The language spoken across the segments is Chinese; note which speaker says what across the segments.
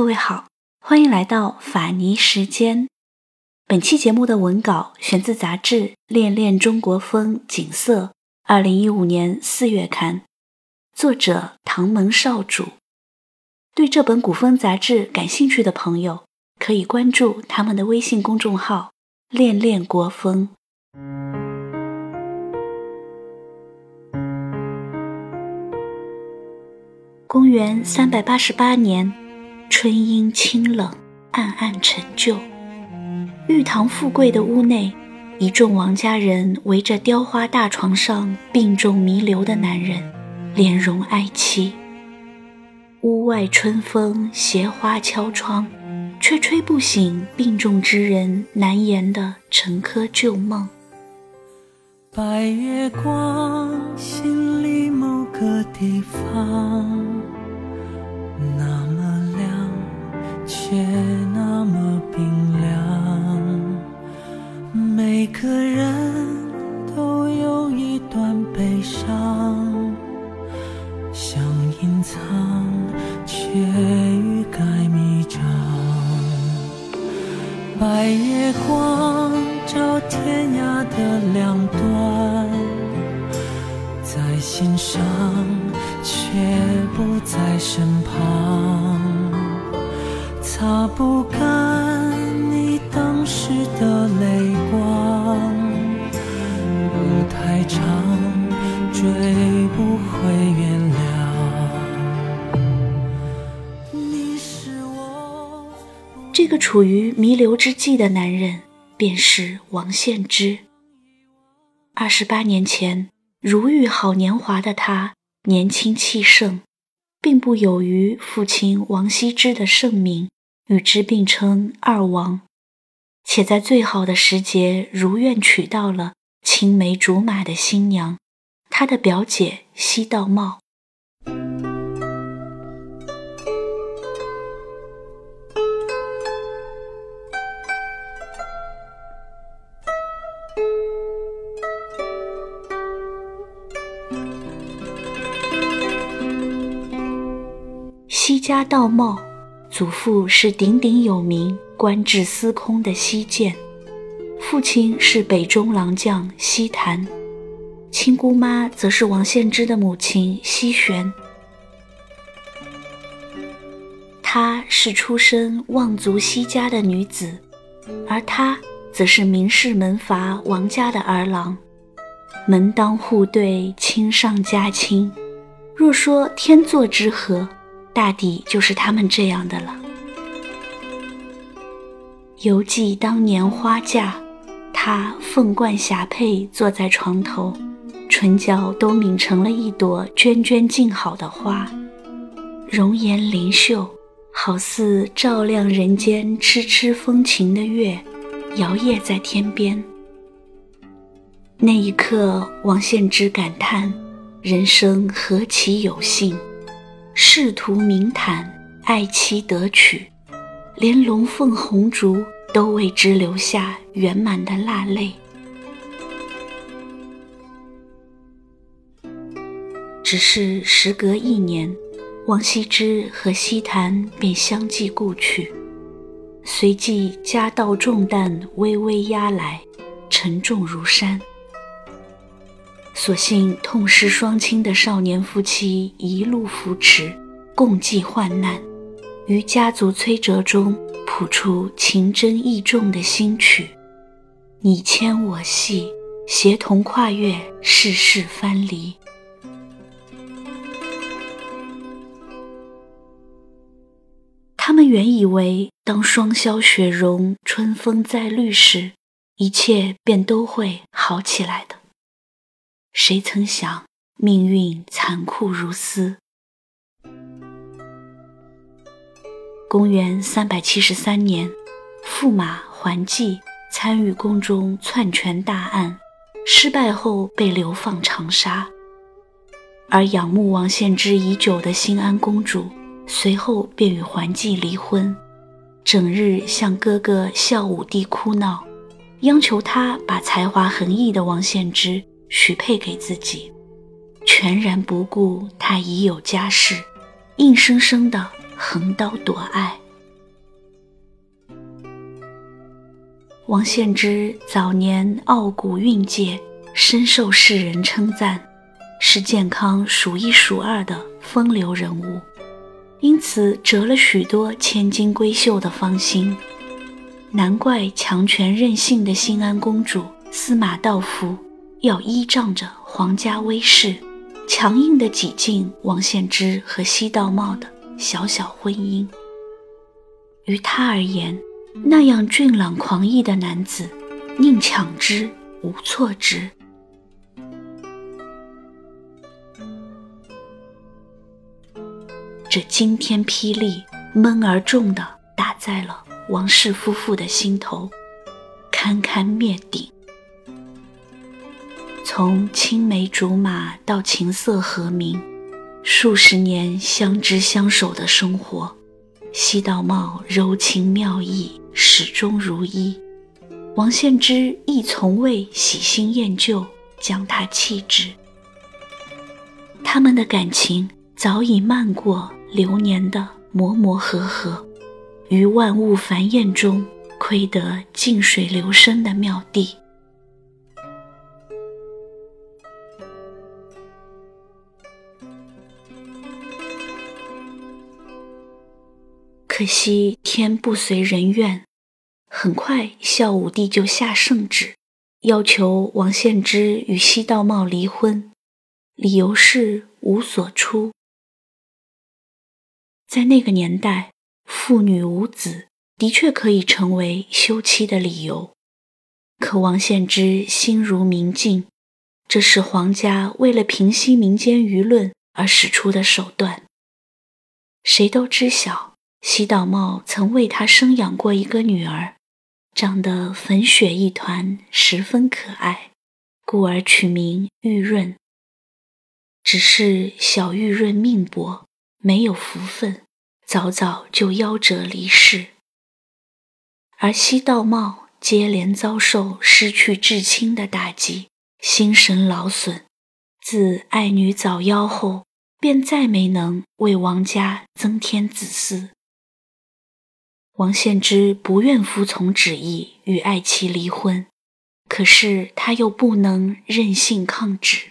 Speaker 1: 各位好，欢迎来到法尼时间。本期节目的文稿选自杂志《恋恋中国风·景色》，二零一五年四月刊，作者唐门少主。对这本古风杂志感兴趣的朋友，可以关注他们的微信公众号“恋恋国风”。公元三百八十八年，春阴清冷，暗暗陈旧。玉堂富贵的屋内，一众王家人围着雕花大床上病重弥留的男人，脸容哀戚。屋外春风携花敲窗，却吹不醒病重之人难言的陈疴旧梦。
Speaker 2: 白月光，心里某个地方，那，却那么冰凉。每个人都有一段悲伤，想隐藏，却欲盖弥彰。白月光。照天涯的两端，在心上，却不在身不干你当时的泪光，路太长，追不回原谅。你是我，
Speaker 1: 这个处于弥留之际的男人。便是王献之。二十八年前，如玉好年华的他，年轻气盛，并不有于父亲王羲之的盛名，与之并称二王，且在最好的时节，如愿娶到了青梅竹马的新娘，他的表姐西道茂。西家道茂，祖父是鼎鼎有名、官至司空的西涧，父亲是北中郎将西坛，亲姑妈则是王献之的母亲西玄。她是出身望族西家的女子，而他则是名士门阀王家的儿郎，门当户对，亲上加亲。若说天作之合。大抵就是他们这样的了。犹记当年花嫁，他凤冠霞帔坐在床头，唇角都抿成了一朵涓涓静好的花，容颜灵秀，好似照亮人间痴痴风情的月，摇曳在天边。那一刻，王献之感叹：人生何其有幸！仕途名坦，爱妻得娶，连龙凤红烛都为之留下圆满的蜡泪。只是时隔一年，王羲之和西坛便相继故去，随即家道重担微微压来，沉重如山。所幸痛失双亲的少年夫妻一路扶持，共济患难，于家族摧折中谱出情真意重的新曲。你牵我系，协同跨越世事藩篱。他们原以为，当霜消雪融，春风再绿时，一切便都会好起来的。谁曾想，命运残酷如斯。公元三百七十三年，驸马桓济参与宫中篡权大案，失败后被流放长沙。而仰慕王献之已久的新安公主，随后便与桓济离婚，整日向哥哥孝武帝哭闹，央求他把才华横溢的王献之。许配给自己，全然不顾他已有家室，硬生生的横刀夺爱。王献之早年傲骨蕴藉，深受世人称赞，是健康数一数二的风流人物，因此折了许多千金闺秀的芳心。难怪强权任性的新安公主司马道夫要依仗着皇家威势，强硬地挤进王献之和西道茂的小小婚姻。于他而言，那样俊朗狂逸的男子，宁抢之无错之。这惊天霹雳，闷而重的打在了王氏夫妇的心头，堪堪灭顶。从青梅竹马到琴瑟和鸣，数十年相知相守的生活。西道茂柔情妙意，始终如一；王献之亦从未喜新厌旧，将他弃之。他们的感情早已漫过流年的磨磨合合，于万物繁衍中窥得静水流深的妙地。可惜天不随人愿，很快孝武帝就下圣旨，要求王献之与西道茂离婚，理由是无所出。在那个年代，妇女无子的确可以成为休妻的理由，可王献之心如明镜，这是皇家为了平息民间舆论而使出的手段。谁都知晓。西道茂曾为他生养过一个女儿，长得粉雪一团，十分可爱，故而取名玉润。只是小玉润命薄，没有福分，早早就夭折离世。而西道茂接连遭受失去至亲的打击，心神劳损，自爱女早夭后，便再没能为王家增添子嗣。王献之不愿服从旨意与爱妻离婚，可是他又不能任性抗旨。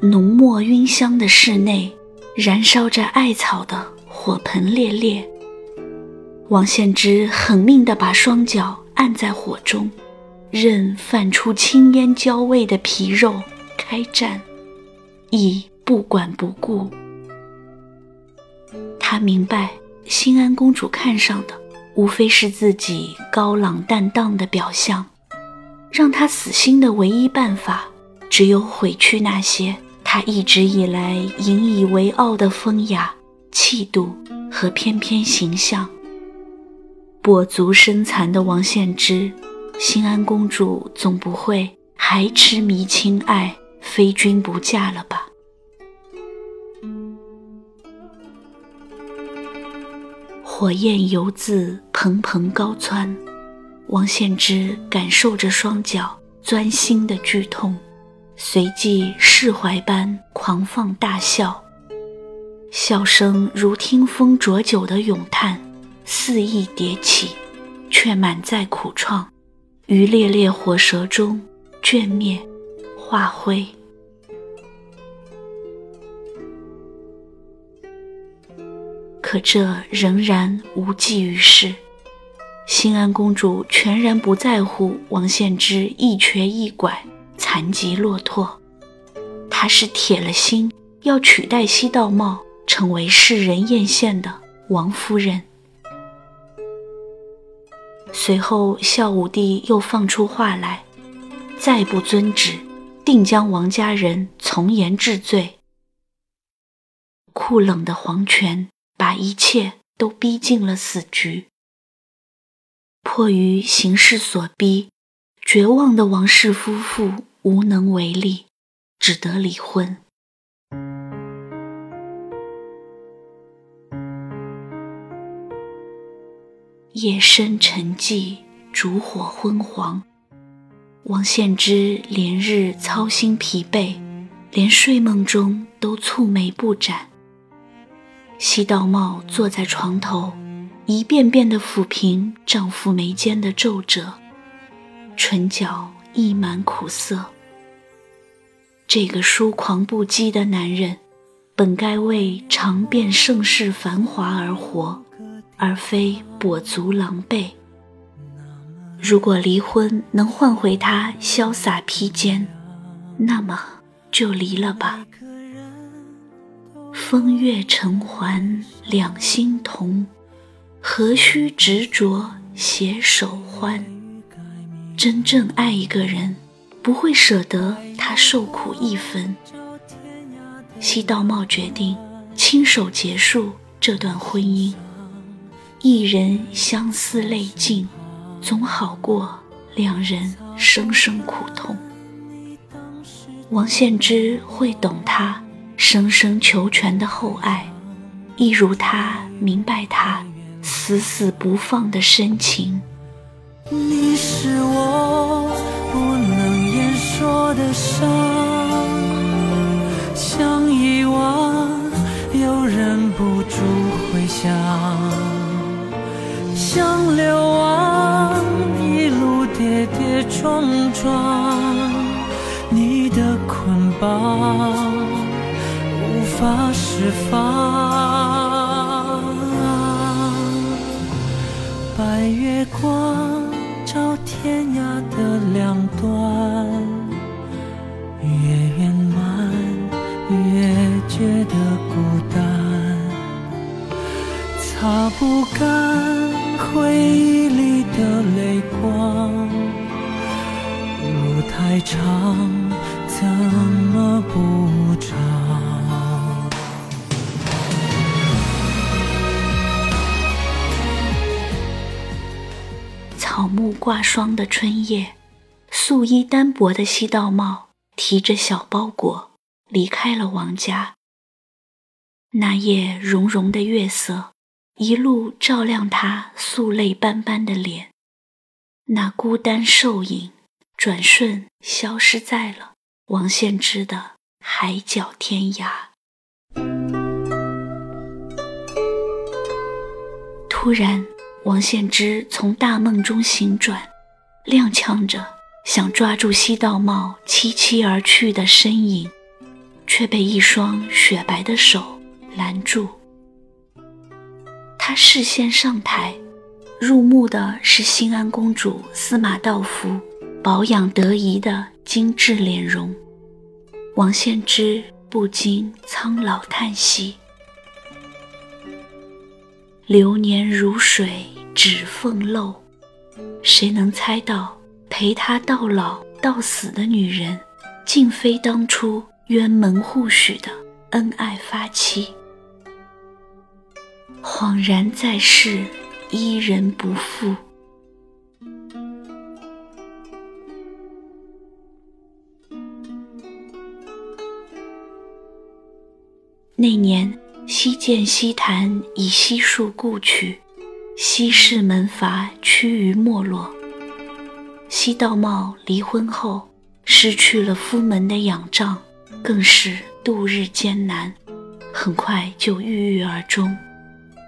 Speaker 1: 浓墨晕香的室内。燃烧着艾草的火盆烈烈，王献之狠命地把双脚按在火中，任泛出青烟焦味的皮肉开战，亦不管不顾。他明白，新安公主看上的无非是自己高朗淡荡的表象，让他死心的唯一办法，只有毁去那些。他一直以来引以为傲的风雅、气度和翩翩形象，跛足身残的王献之，新安公主总不会还痴迷亲爱、非君不嫁了吧？火焰犹自蓬蓬高蹿，王献之感受着双脚钻心的剧痛。随即释怀般狂放大笑，笑声如听风浊酒的咏叹，肆意迭起，却满载苦怆，于烈烈火舌中卷灭化灰。可这仍然无济于事，新安公主全然不在乎王献之一瘸一拐。残疾落拓，她是铁了心要取代西道茂，成为世人艳羡的王夫人。随后，孝武帝又放出话来，再不遵旨，定将王家人从严治罪。酷冷的皇权把一切都逼进了死局。迫于形势所逼，绝望的王氏夫妇。无能为力，只得离婚。夜深沉寂，烛火昏黄。王献之连日操心疲惫，连睡梦中都蹙眉不展。西道茂坐在床头，一遍遍地抚平丈夫眉间的皱褶，唇角溢满苦涩。这个疏狂不羁的男人，本该为尝遍盛世繁华而活，而非跛足狼狈。如果离婚能换回他潇洒披肩，那么就离了吧。风月尘寰两心同，何须执着携手欢？真正爱一个人，不会舍得他受苦一分。西道茂决定亲手结束这段婚姻，一人相思泪尽。总好过两人生生苦痛。王献之会懂他声声求全的厚爱，一如他明白他死死不放的深情。
Speaker 2: 你是我不能言说的伤，想遗忘又忍不住回想，像流亡。一路跌跌撞撞，你的捆绑无法释放。白月光照天涯的两端，越圆满越觉得孤单，擦不干回忆里的泪光。路太长，怎么不长？
Speaker 1: 草木挂霜的春夜，素衣单薄的西道茂提着小包裹离开了王家。那夜融融的月色，一路照亮他素泪斑斑的脸，那孤单瘦影。转瞬消失在了王献之的海角天涯。突然，王献之从大梦中醒转，踉跄着想抓住西道茂凄凄而去的身影，却被一双雪白的手拦住。他视线上台，入目的是新安公主司马道夫。保养得宜的精致脸容，王献之不禁苍老叹息：“流年如水，指缝漏。谁能猜到，陪他到老到死的女人，竟非当初冤门互许的恩爱发妻？恍然在世，伊人不复。”那年，西涧西坛以悉数故去，西市门阀趋于没落。西道茂离婚后，失去了夫门的仰仗，更是度日艰难，很快就郁郁而终，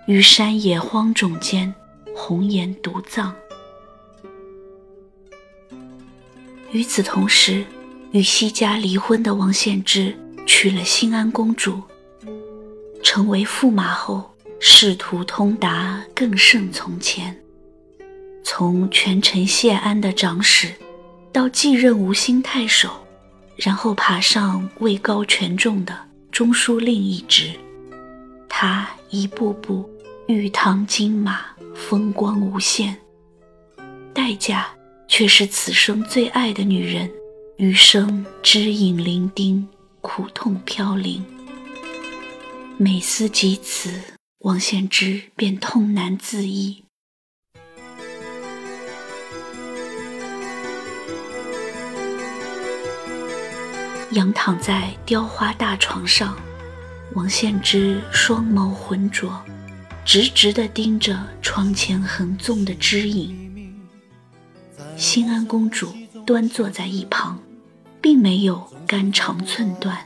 Speaker 1: 于山野荒冢间红颜独葬。与此同时，与西家离婚的王献之娶了新安公主。成为驸马后，仕途通达更胜从前。从权臣谢安的长史，到继任吴兴太守，然后爬上位高权重的中书令一职，他一步步玉堂金马，风光无限。代价却是此生最爱的女人，余生知影伶仃，苦痛飘零。每思及此，王献之便痛难自抑。仰躺在雕花大床上，王献之双眸浑浊，直直地盯着窗前横纵的枝影。新安公主端坐在一旁，并没有肝肠寸断，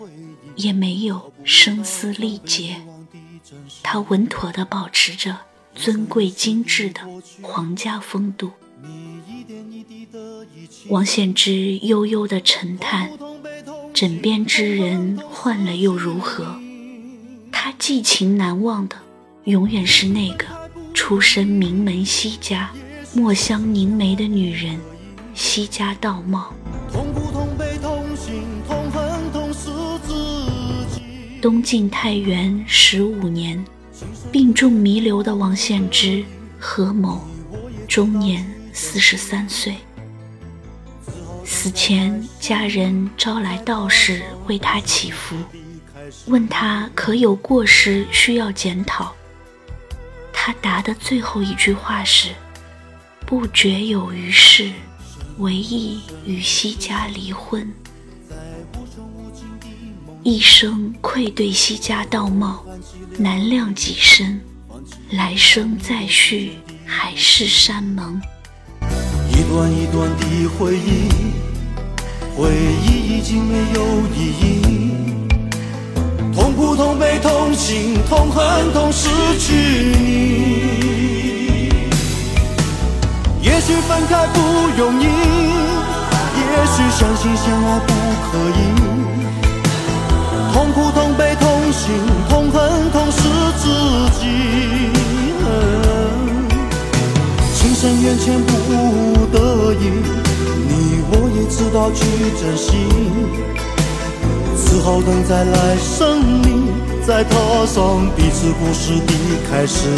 Speaker 1: 也没有声嘶力竭，她稳妥地保持着尊贵精致的皇家风度。王献之悠悠地沉叹：“枕边之人换了又如何？他寄情难忘的，永远是那个出身名门西家、墨香凝眉的女人——西家道貌。”东晋太元十五年，病重弥留的王献之何某，终年四十三岁。死前，家人招来道士为他祈福，问他可有过失需要检讨。他答的最后一句话是：“不觉有余事，唯意与西家离婚。”一生愧对西家道貌，难量己身，来生再续海誓山盟。
Speaker 3: 一段一段的回忆，回忆已经没有意义。痛苦、痛悲、痛心、痛恨、痛失去你。也许分开不容易，也许相亲相爱不可以。痛苦、痛悲、痛心、痛恨、痛失自己。情深缘浅不得已，你我也知道去珍惜，只好等在来生里，再踏上彼此故事的开始。